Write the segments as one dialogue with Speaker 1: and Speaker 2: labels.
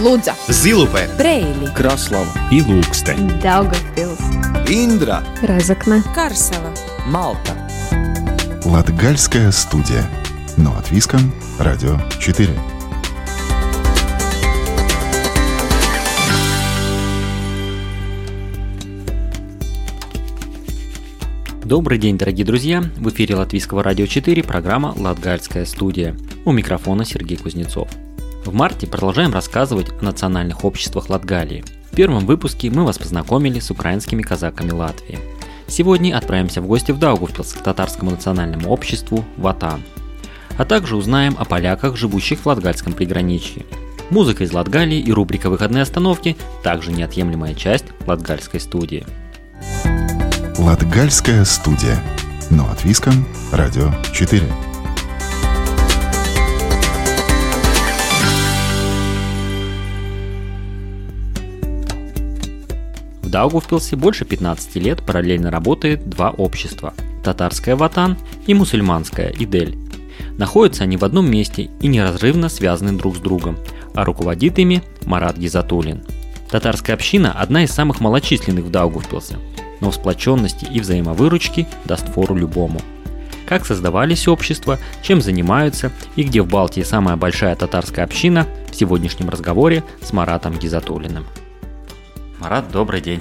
Speaker 1: Лудза,
Speaker 2: Зилупе,
Speaker 1: Брейли,
Speaker 3: Краслава
Speaker 4: и Лукстен.
Speaker 1: Daugavpils,
Speaker 2: Индра,
Speaker 1: Разокне,
Speaker 5: Карсела.
Speaker 2: Малта.
Speaker 6: Латгальская студия. Но от Виском, Радио 4.
Speaker 7: Добрый день, дорогие друзья! В эфире Латвийского радио 4 программа «Латгальская студия». У микрофона Сергей Кузнецов. В марте продолжаем рассказывать о национальных обществах Латгалии. В первом выпуске мы вас познакомили с украинскими казаками Латвии. Сегодня отправимся в гости в Даугавпилс к татарскому национальному обществу «Ватан». А также узнаем о поляках, живущих в Латгальском приграничье. Музыка из Латгалии и рубрика «Выходные остановки» также неотъемлемая часть Латгальской студии.
Speaker 6: Латгальская студия. Но от Виском, Радио 4.
Speaker 7: В Даугавпилсе больше 15 лет параллельно работает два общества – татарское Ватан и мусульманское Идель. Находятся они в одном месте и неразрывно связаны друг с другом, а руководит ими Марат Гизатулин. Татарская община – одна из самых малочисленных в Даугавпилсе, но в сплоченности и взаимовыручке даст фору любому. Как создавались общества, чем занимаются и где в Балтии самая большая татарская община в сегодняшнем разговоре с Маратом Гизатулиным. Марат, добрый день.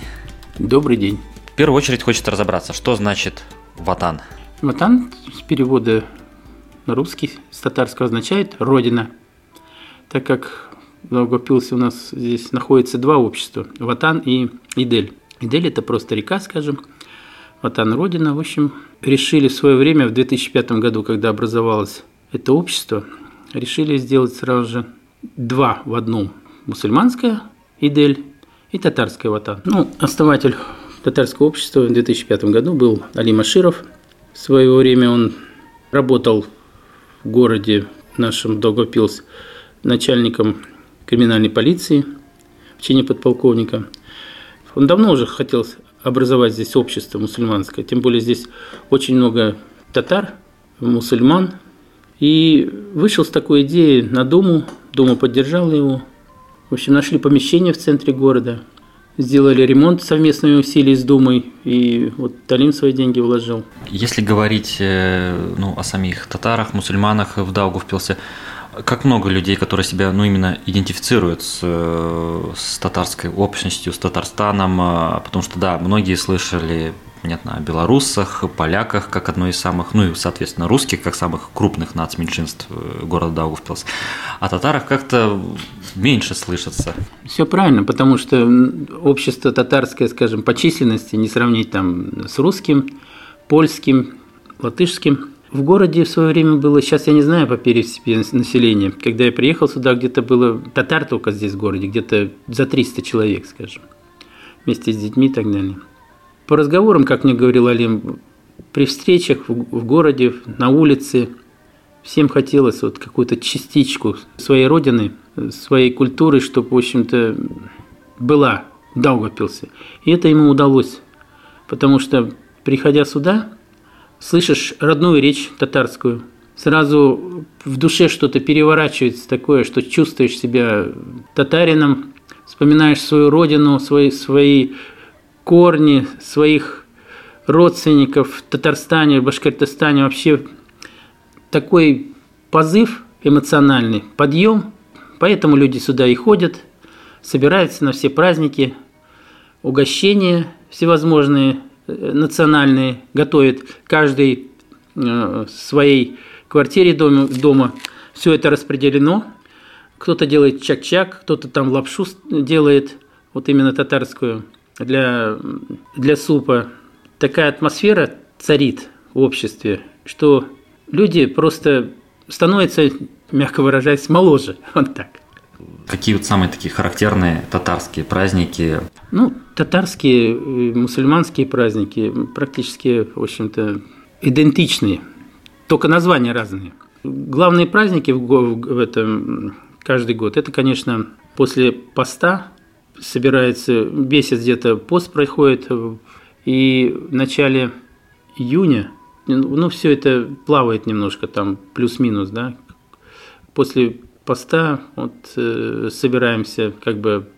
Speaker 3: Добрый день.
Speaker 7: В первую очередь хочется разобраться, что значит ватан.
Speaker 3: Ватан с перевода на русский с татарского означает «родина». Так как в Долгопилсе у нас здесь находится два общества – Ватан и Идель. Идель – это просто река, скажем, Ватан – родина. В общем, решили в свое время, в 2005 году, когда образовалось это общество, решили сделать сразу же два в одном – мусульманское Идель и татарское Ватан. Ну, основатель татарского общества в 2005 году был Али Маширов. В свое время он работал в городе нашем Догопилс начальником криминальной полиции в чине подполковника. Он давно уже хотел образовать здесь общество мусульманское, тем более здесь очень много татар, мусульман. И вышел с такой идеей на Думу, Дума поддержала его. В общем, нашли помещение в центре города, сделали ремонт совместными усилиями с Думой, и вот Талим свои деньги вложил.
Speaker 7: Если говорить э, ну, о самих татарах, мусульманах в Даугавпилсе, как много людей, которые себя ну, именно идентифицируют с, э, с татарской общностью, с Татарстаном, а, потому что, да, многие слышали понятно, о белорусах, поляках, как одной из самых, ну и, соответственно, русских, как самых крупных нацменьшинств э, города Даугавпилс. О татарах как-то меньше слышится.
Speaker 3: Все правильно, потому что общество татарское, скажем, по численности не сравнить там с русским, польским, латышским. В городе в свое время было, сейчас я не знаю по переписи населения, когда я приехал сюда, где-то было татар только здесь в городе, где-то за 300 человек, скажем, вместе с детьми и так далее. По разговорам, как мне говорил Алим, при встречах в городе, на улице, всем хотелось вот какую-то частичку своей родины, своей культуры, чтобы, в общем-то, была в Даугавпилсе. И это ему удалось, потому что, приходя сюда, слышишь родную речь татарскую, сразу в душе что-то переворачивается такое, что чувствуешь себя татарином, вспоминаешь свою родину, свои, свои корни, своих родственников в Татарстане, в Башкортостане, вообще такой позыв эмоциональный, подъем, поэтому люди сюда и ходят, собираются на все праздники, угощения всевозможные, национальные, готовят каждый в своей квартире дома, дома. Все это распределено. Кто-то делает чак-чак, кто-то там лапшу делает, вот именно татарскую, для, для супа. Такая атмосфера царит в обществе, что люди просто становятся, мягко выражаясь, моложе. Вот так.
Speaker 7: Какие вот самые такие характерные татарские праздники?
Speaker 3: Ну, татарские, мусульманские праздники практически, в общем-то, идентичные, только названия разные. Главные праздники в, в этом каждый год, это, конечно, после поста собирается, месяц где-то пост проходит, и в начале июня, ну, все это плавает немножко там, плюс-минус, да, после поста, вот э, собираемся как бы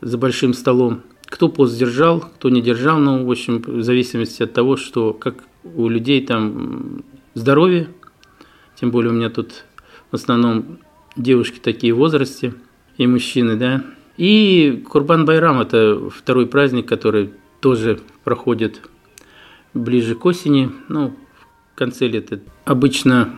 Speaker 3: за большим столом. Кто пост держал, кто не держал, ну, в общем, в зависимости от того, что как у людей там здоровье, тем более у меня тут в основном девушки такие в возрасте и мужчины, да. И Курбан Байрам – это второй праздник, который тоже проходит ближе к осени, ну, конце лета. Обычно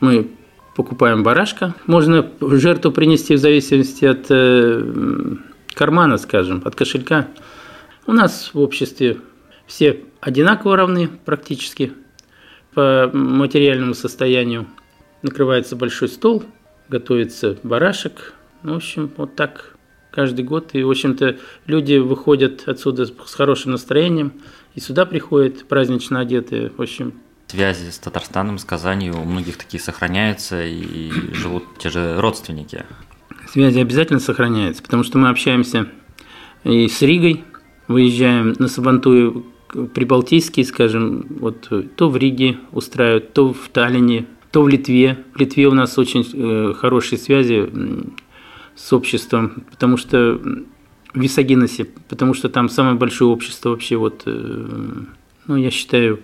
Speaker 3: мы покупаем барашка. Можно жертву принести в зависимости от э, кармана, скажем, от кошелька. У нас в обществе все одинаково равны практически по материальному состоянию. Накрывается большой стол, готовится барашек. Ну, в общем, вот так каждый год. И, в общем-то, люди выходят отсюда с хорошим настроением, и сюда приходят празднично одетые. В общем,
Speaker 7: связи с Татарстаном, с Казанью у многих такие сохраняются и живут те же родственники.
Speaker 3: Связи обязательно сохраняются, потому что мы общаемся и с Ригой, выезжаем на Сабантую прибалтийский, скажем, вот то в Риге устраивают, то в Таллине, то в Литве. В Литве у нас очень э, хорошие связи с обществом, потому что в Висагиносе, потому что там самое большое общество вообще вот, э, ну, я считаю,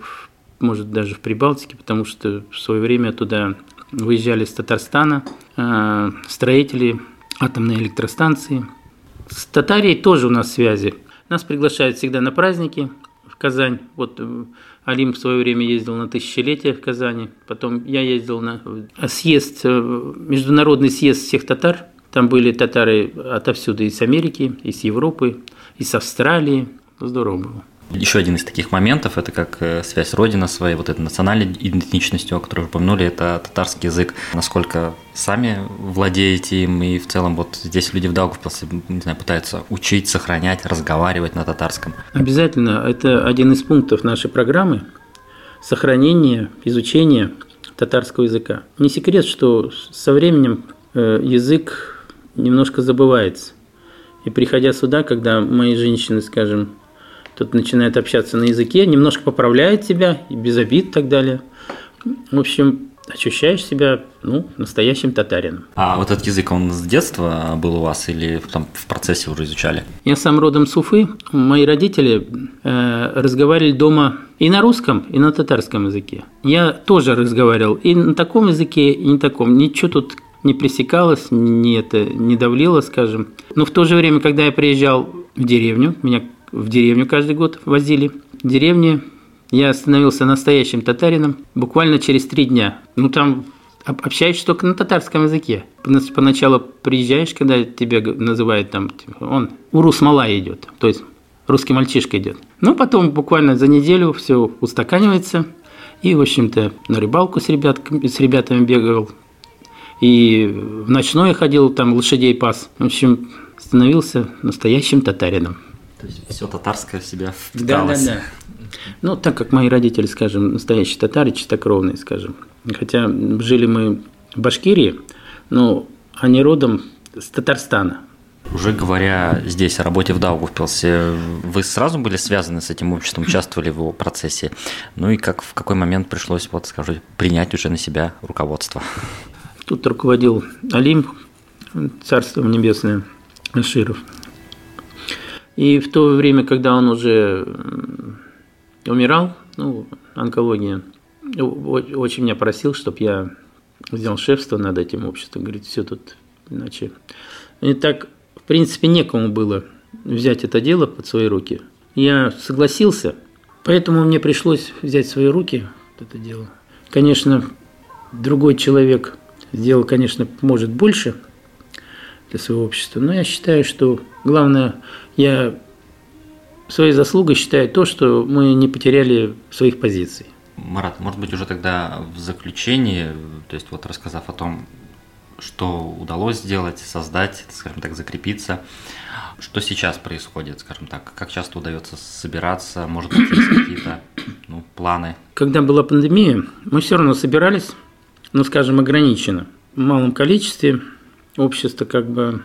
Speaker 3: может, даже в Прибалтике, потому что в свое время туда выезжали с Татарстана э, строители атомной электростанции. С Татарией тоже у нас связи. Нас приглашают всегда на праздники в Казань. Вот э, Алим в свое время ездил на тысячелетие в Казани. Потом я ездил на съезд, международный съезд всех татар – там были татары отовсюду, из Америки, из Европы, из Австралии. Здорово было.
Speaker 7: Еще один из таких моментов – это как э, связь Родина своей, вот этой национальной идентичностью, о которой вы упомянули, это татарский язык. Насколько сами владеете им, и в целом вот здесь люди в Даугавпилсе, не знаю, пытаются учить, сохранять, разговаривать на татарском?
Speaker 3: Обязательно. Это один из пунктов нашей программы – сохранение, изучение татарского языка. Не секрет, что со временем э, язык немножко забывается. И приходя сюда, когда мои женщины, скажем, тут начинают общаться на языке, немножко поправляют тебя, без обид и так далее. В общем, ощущаешь себя ну, настоящим татарином.
Speaker 7: А вот этот язык, он с детства был у вас или там в процессе уже изучали?
Speaker 3: Я сам родом с Уфы. Мои родители э, разговаривали дома и на русском, и на татарском языке. Я тоже разговаривал и на таком языке, и на таком. Ничего тут не пресекалось, не, это, не давлело, скажем. Но в то же время, когда я приезжал в деревню, меня в деревню каждый год возили, в деревне я становился настоящим татарином буквально через три дня. Ну, там общаешься только на татарском языке. Поначалу приезжаешь, когда тебя называют там, типа, он урус мала идет, то есть русский мальчишка идет. Но потом буквально за неделю все устаканивается. И, в общем-то, на рыбалку с, ребят, с ребятами бегал, и в ночное ходил, там лошадей пас. В общем, становился настоящим татарином.
Speaker 7: То есть все татарское в себя впиталось.
Speaker 3: Да, да, да. Ну, так как мои родители, скажем, настоящие татары, чистокровные, скажем. Хотя жили мы в Башкирии, но они родом с Татарстана.
Speaker 7: Уже говоря здесь о работе в Даугавпилсе, вы сразу были связаны с этим обществом, участвовали в его процессе? Ну и как, в какой момент пришлось, вот скажу, принять уже на себя руководство?
Speaker 3: Тут руководил Алим, царство небесное, Аширов. И в то время, когда он уже умирал, ну, онкология, очень меня просил, чтобы я взял шефство над этим обществом. Говорит, все тут иначе. И так, в принципе, некому было взять это дело под свои руки. Я согласился, поэтому мне пришлось взять в свои руки это дело. Конечно, другой человек – сделал, конечно, может больше для своего общества, но я считаю, что главное, я своей заслугой считаю то, что мы не потеряли своих позиций.
Speaker 7: Марат, может быть, уже тогда в заключении, то есть вот рассказав о том, что удалось сделать, создать, скажем так, закрепиться, что сейчас происходит, скажем так, как часто удается собираться, может быть, есть какие-то ну, планы?
Speaker 3: Когда была пандемия, мы все равно собирались, ну, скажем, ограничено. В малом количестве общество как бы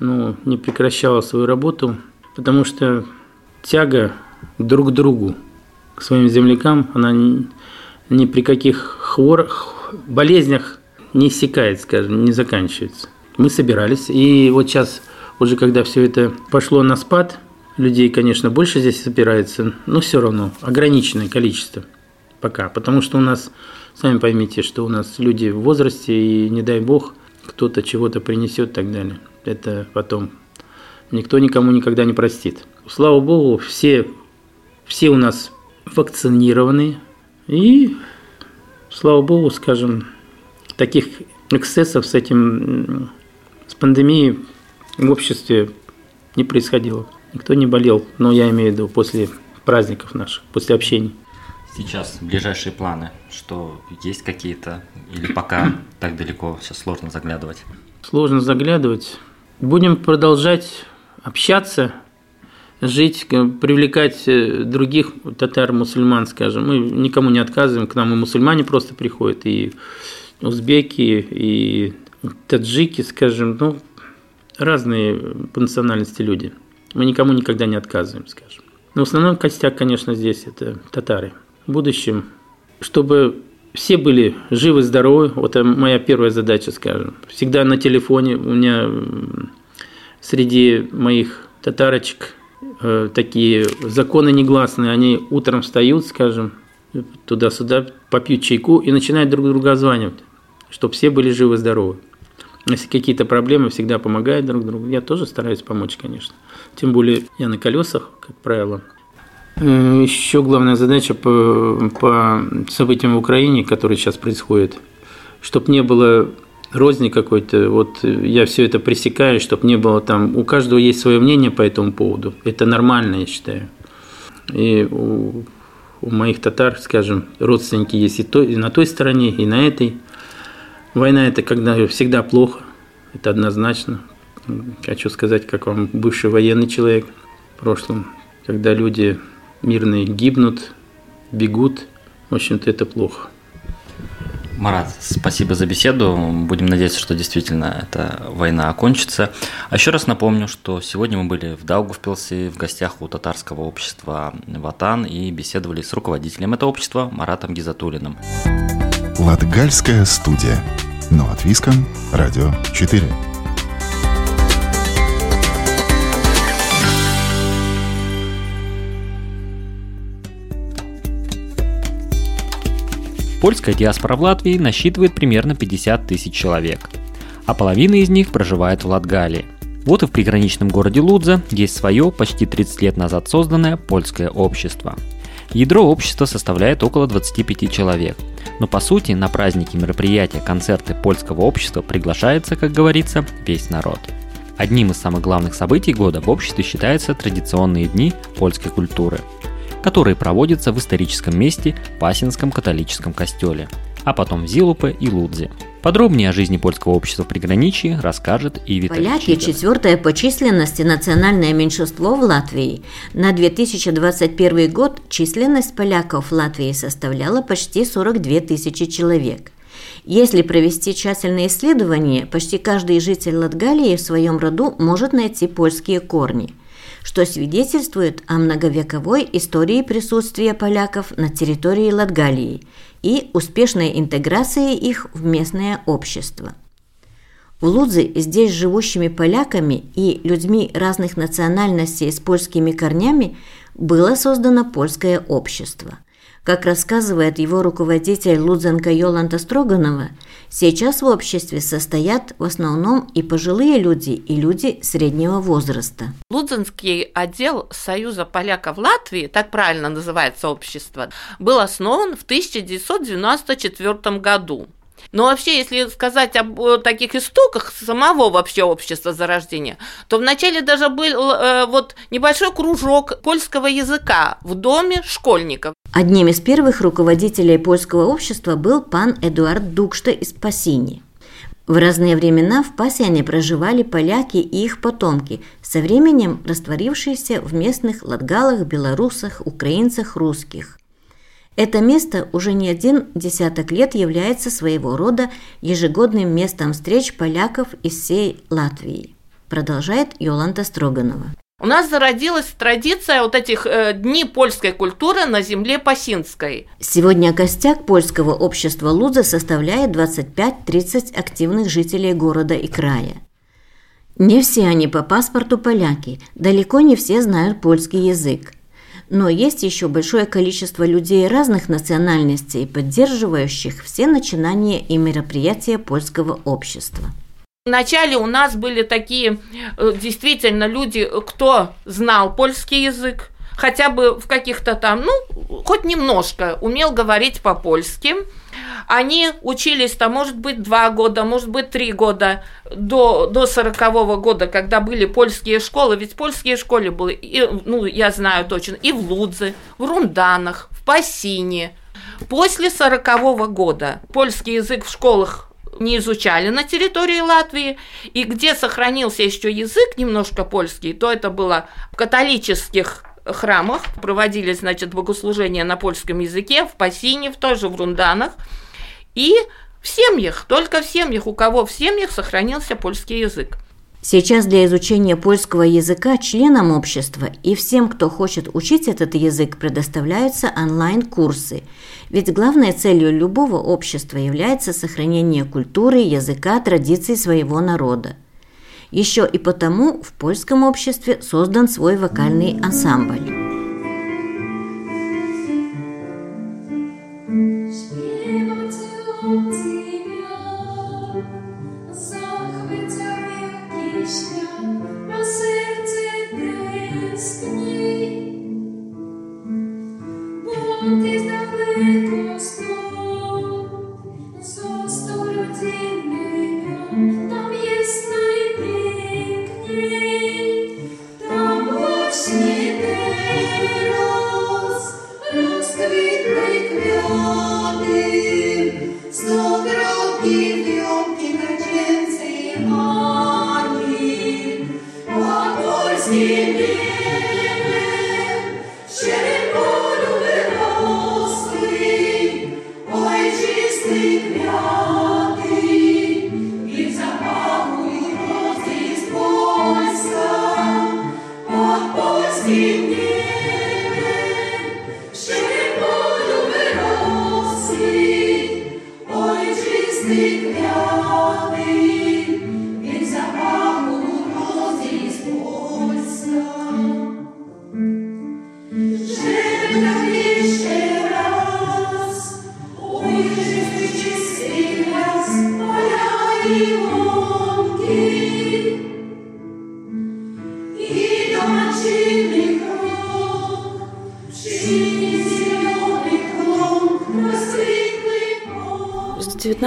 Speaker 3: ну, не прекращало свою работу, потому что тяга друг к другу, к своим землякам, она ни, при каких хворах, болезнях не иссякает, скажем, не заканчивается. Мы собирались. И вот сейчас, уже когда все это пошло на спад, людей, конечно, больше здесь собирается, но все равно ограниченное количество пока. Потому что у нас, сами поймите, что у нас люди в возрасте, и не дай бог, кто-то чего-то принесет и так далее. Это потом никто никому никогда не простит. Слава богу, все, все у нас вакцинированы. И, слава богу, скажем, таких эксцессов с этим, с пандемией в обществе не происходило. Никто не болел, но я имею в виду после праздников наших, после общений.
Speaker 7: Сейчас ближайшие планы, что есть какие-то или пока так далеко, сейчас сложно заглядывать?
Speaker 3: Сложно заглядывать. Будем продолжать общаться, жить, привлекать э, других татар, мусульман, скажем. Мы никому не отказываем, к нам и мусульмане просто приходят, и узбеки, и таджики, скажем, ну, разные по национальности люди. Мы никому никогда не отказываем, скажем. Но в основном костяк, конечно, здесь это татары – в будущем, чтобы все были живы, здоровы. Вот это моя первая задача, скажем. Всегда на телефоне. У меня среди моих татарочек э, такие законы негласные. Они утром встают, скажем, туда-сюда, попьют чайку и начинают друг друга озванивать, чтобы все были живы, здоровы. Если какие-то проблемы, всегда помогают друг другу. Я тоже стараюсь помочь, конечно. Тем более я на колесах, как правило. Э, Еще главная задача по, по событиям в Украине, которые сейчас происходят, чтобы не было розни какой-то, вот я все это пресекаю, чтобы не было там, у каждого есть свое мнение по этому поводу, это нормально, я считаю. И у, у моих татар, скажем, родственники есть и, то, и на той стороне, и на этой. Война – это когда всегда плохо, это однозначно. Хочу сказать, как вам бывший военный человек в прошлом, когда люди мирные гибнут, бегут. В общем-то, это плохо.
Speaker 7: Марат, спасибо за беседу. Будем надеяться, что действительно эта война окончится. А еще раз напомню, что сегодня мы были в Даугавпилсе в гостях у татарского общества «Ватан» и беседовали с руководителем этого общества Маратом Гизатулиным.
Speaker 6: Латгальская студия. Но от Виском. Радио 4.
Speaker 7: Польская диаспора в Латвии насчитывает примерно 50 тысяч человек, а половина из них проживает в Латгалии. Вот и в приграничном городе Лудза есть свое, почти 30 лет назад созданное польское общество. Ядро общества составляет около 25 человек, но по сути на праздники, мероприятия, концерты польского общества приглашается, как говорится, весь народ. Одним из самых главных событий года в обществе считаются традиционные дни польской культуры – которые проводятся в историческом месте Пасинском католическом костеле, а потом в Зилупе и Лудзе. Подробнее о жизни польского общества в приграничье расскажет и Виталий
Speaker 1: Поляки – четвертое по численности национальное меньшинство в Латвии. На 2021 год численность поляков в Латвии составляла почти 42 тысячи человек. Если провести тщательное исследование, почти каждый житель Латгалии в своем роду может найти польские корни – что свидетельствует о многовековой истории присутствия поляков на территории Латгалии и успешной интеграции их в местное общество. В Лудзе здесь живущими поляками и людьми разных национальностей с польскими корнями было создано польское общество – как рассказывает его руководитель Лудзенко Йоланта Строганова, сейчас в обществе состоят в основном и пожилые люди, и люди среднего возраста.
Speaker 2: Лудзенский отдел Союза поляков Латвии, так правильно называется общество, был основан в 1994 году. Но вообще, если сказать об таких истоках самого вообще общества зарождения, то вначале даже был э, вот небольшой кружок польского языка в доме школьников.
Speaker 1: Одним из первых руководителей польского общества был пан Эдуард Дукшта из Пасини. В разные времена в Пасиане проживали поляки и их потомки, со временем растворившиеся в местных латгалах, белорусах, украинцах, русских. Это место уже не один десяток лет является своего рода ежегодным местом встреч поляков из всей Латвии, продолжает Йоланта Строганова.
Speaker 2: У нас зародилась традиция вот этих э, дней польской культуры на земле Пасинской.
Speaker 1: Сегодня костяк польского общества Луза составляет 25-30 активных жителей города и края. Не все они по паспорту поляки, далеко не все знают польский язык. Но есть еще большое количество людей разных национальностей, поддерживающих все начинания и мероприятия польского общества.
Speaker 2: Вначале у нас были такие э, действительно люди, кто знал польский язык, хотя бы в каких-то там, ну, хоть немножко умел говорить по-польски. Они учились там, может быть, два года, может быть, три года до, до 40 -го года, когда были польские школы. Ведь польские школы были, и, ну, я знаю точно, и в Лудзе, в Рунданах, в Пассине. После 40 -го года польский язык в школах не изучали на территории Латвии, и где сохранился еще язык немножко польский, то это было в католических храмах, проводились, значит, богослужения на польском языке, в Пассине, в тоже в Рунданах, и в семьях, только в семьях, у кого в семьях сохранился польский язык.
Speaker 1: Сейчас для изучения польского языка членам общества и всем, кто хочет учить этот язык, предоставляются онлайн-курсы. Ведь главной целью любого общества является сохранение культуры, языка, традиций своего народа. Еще и потому в польском обществе создан свой вокальный ансамбль.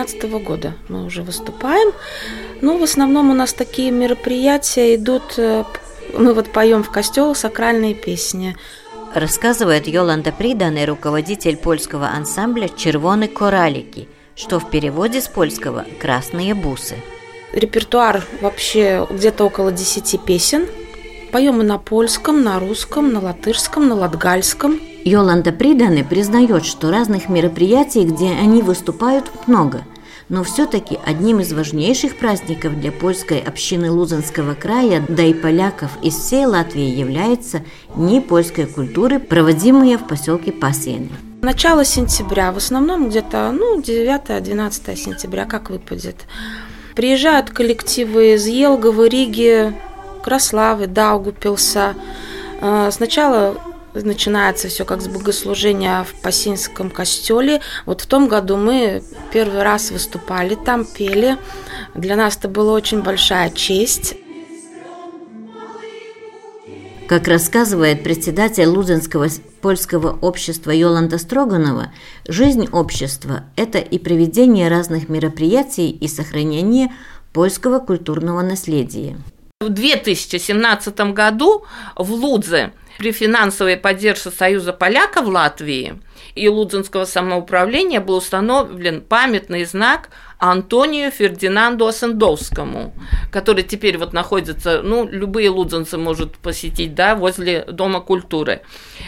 Speaker 4: 2019 года мы уже выступаем. Ну, в основном у нас такие мероприятия идут, э, мы вот поем в костелах сакральные песни.
Speaker 1: Рассказывает Йоланда Приданный, руководитель польского ансамбля «Червоны коралики», что в переводе с польского «красные бусы».
Speaker 4: Репертуар вообще где-то около 10 песен. Поем и на польском, на русском, на латышском, на латгальском –
Speaker 1: Йоланда Приданы признает, что разных мероприятий, где они выступают, много. Но все-таки одним из важнейших праздников для польской общины Лузанского края, да и поляков из всей Латвии является Дни польской культуры, проводимые в поселке Пасены.
Speaker 4: Начало сентября, в основном где-то ну, 9-12 сентября, как выпадет. Приезжают коллективы из Елговы, Риги, Краславы, Даугупилса. Э, сначала начинается все как с богослужения в Пасинском костеле. Вот в том году мы первый раз выступали там, пели. Для нас это была очень большая честь.
Speaker 1: Как рассказывает председатель Лузенского польского общества Йоланда Строганова, жизнь общества – это и проведение разных мероприятий и сохранение польского культурного наследия.
Speaker 2: В 2017 году в Лудзе при финансовой поддержке Союза поляков Латвии и Лудзинского самоуправления был установлен памятный знак Антонию Фердинанду Осендовскому, который теперь вот находится, ну, любые лудзинцы могут посетить, да, возле Дома культуры.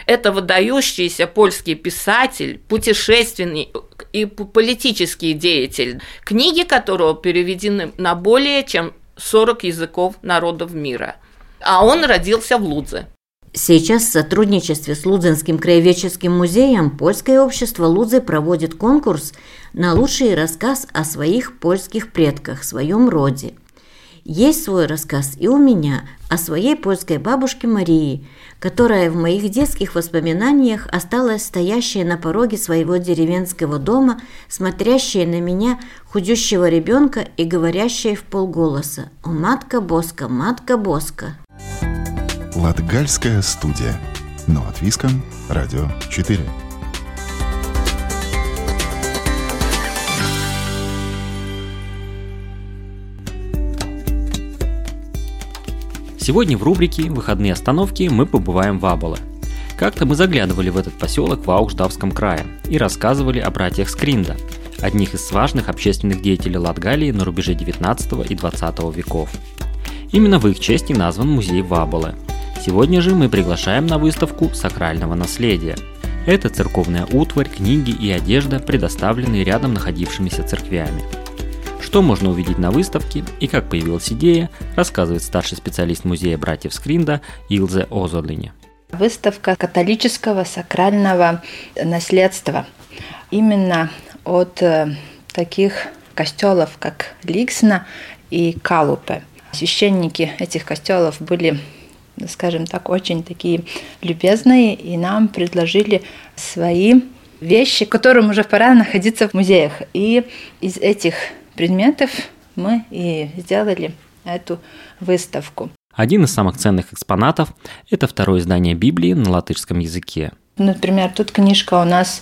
Speaker 2: Это выдающийся польский писатель, путешественник и политический деятель, книги которого переведены на более чем 40 языков народов мира – а он родился в Лудзе.
Speaker 1: Сейчас в сотрудничестве с Лудзенским краеведческим музеем Польское общество Лудзы проводит конкурс на лучший рассказ о своих польских предках, своем роде. Есть свой рассказ и у меня о своей польской бабушке Марии, которая в моих детских воспоминаниях осталась стоящая на пороге своего деревенского дома, смотрящая на меня, худющего ребенка и говорящая в полголоса «О, матка Боска, матка Боска!»
Speaker 6: Латгальская студия. Но от Виском. Радио 4.
Speaker 7: Сегодня в рубрике «Выходные остановки» мы побываем в Аболе. Как-то мы заглядывали в этот поселок в Аукждавском крае и рассказывали о братьях Скринда, одних из важных общественных деятелей Латгалии на рубеже 19 и 20 веков. Именно в их честь и назван музей Ваболе. Сегодня же мы приглашаем на выставку сакрального наследия. Это церковная утварь, книги и одежда, предоставленные рядом находившимися церквями. Что можно увидеть на выставке и как появилась идея, рассказывает старший специалист музея братьев Скринда Илзе Озолине.
Speaker 5: Выставка католического сакрального наследства. Именно от э, таких костелов, как Ликсна и Калупе. Священники этих костелов были скажем так, очень такие любезные, и нам предложили свои вещи, которым уже пора находиться в музеях. И из этих предметов мы и сделали эту выставку.
Speaker 7: Один из самых ценных экспонатов – это второе издание Библии на латышском языке.
Speaker 5: Например, тут книжка у нас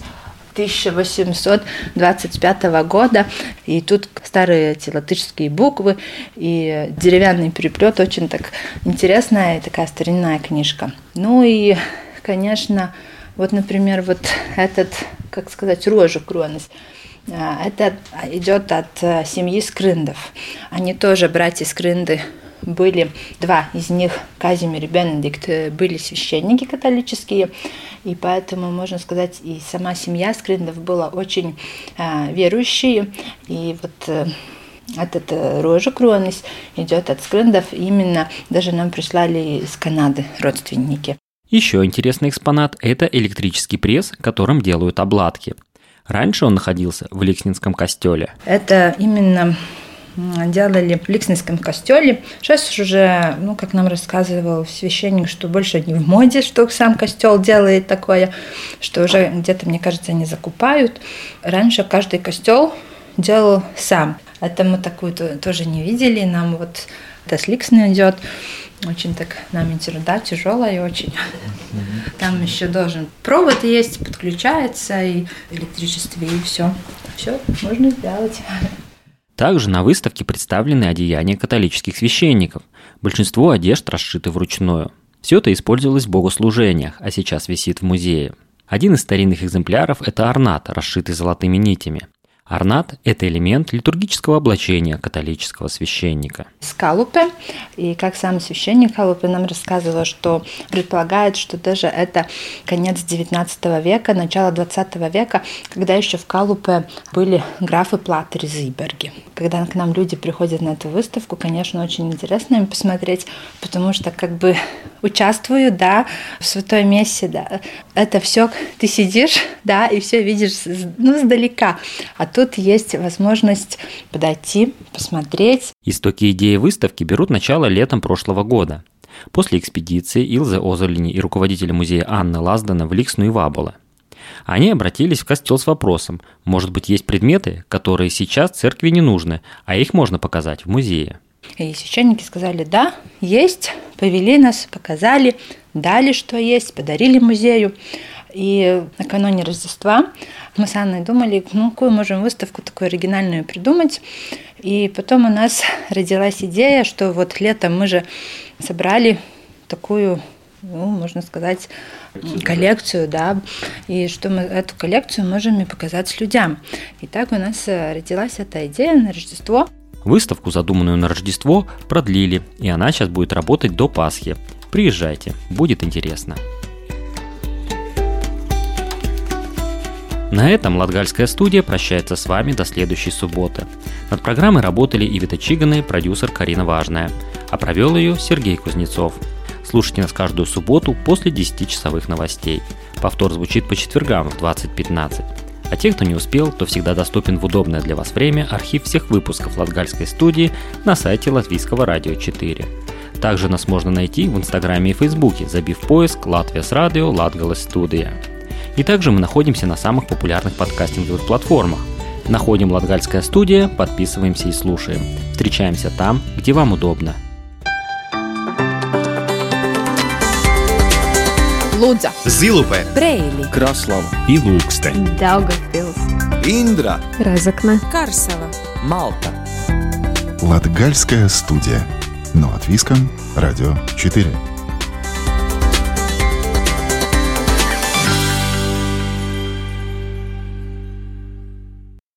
Speaker 5: 1825 года. И тут старые эти латышские буквы и деревянный переплет. Очень так интересная и такая старинная книжка. Ну и, конечно, вот, например, вот этот, как сказать, рожу кронос. Это идет от семьи Скрындов. Они тоже братья Скрынды были два из них, Казимир и Бенедикт, э, были священники католические, и поэтому, можно сказать, и сама семья Скриндов была очень э, верующие, и вот э, этот рожа Кронис идет от Скриндов, именно даже нам прислали из Канады родственники.
Speaker 7: Еще интересный экспонат – это электрический пресс, которым делают обладки. Раньше он находился в Ликснинском костеле.
Speaker 5: Это именно делали в Ликснинском костеле. Сейчас уже, ну, как нам рассказывал священник, что больше не в моде, что сам костел делает такое, что уже где-то, мне кажется, они закупают. Раньше каждый костел делал сам. Это мы такую -то тоже не видели. Нам вот Ликсна идет. Очень так нам да, тяжелая очень. Там еще должен провод есть, подключается и электричество, и все. Все можно сделать.
Speaker 7: Также на выставке представлены одеяния католических священников. Большинство одежд расшиты вручную. Все это использовалось в богослужениях, а сейчас висит в музее. Один из старинных экземпляров – это орнат, расшитый золотыми нитями. Орнат – это элемент литургического облачения католического священника.
Speaker 5: Скалупе, и как сам священник Калупе нам рассказывал, что предполагает, что даже это конец XIX века, начало XX века, когда еще в Калупе были графы Платтер и Зиберги. Когда к нам люди приходят на эту выставку, конечно, очень интересно им посмотреть, потому что как бы участвую, да, в святой мессе, да, это все ты сидишь, да, и все видишь, ну, издалека. А тут есть возможность подойти, посмотреть.
Speaker 7: Истоки идеи выставки берут начало летом прошлого года. После экспедиции Илзы Озолини и руководителя музея Анны Лаздана в Ликсну и Вабола. Они обратились в костел с вопросом, может быть, есть предметы, которые сейчас церкви не нужны, а их можно показать в музее.
Speaker 5: И священники сказали, да, есть, повели нас, показали, дали, что есть, подарили музею. И накануне Рождества мы с Анной думали, ну, какую можем выставку такую оригинальную придумать. И потом у нас родилась идея, что вот летом мы же собрали такую, ну, можно сказать, коллекцию, да, и что мы эту коллекцию можем и показать людям. И так у нас родилась эта идея на Рождество.
Speaker 7: Выставку, задуманную на Рождество, продлили, и она сейчас будет работать до Пасхи. Приезжайте, будет интересно. На этом Латгальская студия прощается с вами до следующей субботы. Над программой работали Ивита Чиганы, продюсер Карина Важная. А провел ее Сергей Кузнецов. Слушайте нас каждую субботу после 10-часовых новостей. Повтор звучит по четвергам в 20.15. А те, кто не успел, то всегда доступен в удобное для вас время архив всех выпусков Латгальской студии на сайте Латвийского радио 4. Также нас можно найти в Инстаграме и Фейсбуке, забив поиск «Латвия с радио Латгалас студия». И также мы находимся на самых популярных подкастинговых платформах. Находим Латгальская студия, подписываемся и слушаем. Встречаемся там, где вам удобно.
Speaker 8: Лудза,
Speaker 9: Зилупе,
Speaker 8: Брейли,
Speaker 10: Краслава.
Speaker 9: И Ilūksteņa,
Speaker 8: Daugavpils,
Speaker 9: Индра,
Speaker 8: Разокна, Карсела,
Speaker 10: Малта.
Speaker 6: Латгальская студия. Но от Виском, Радио 4.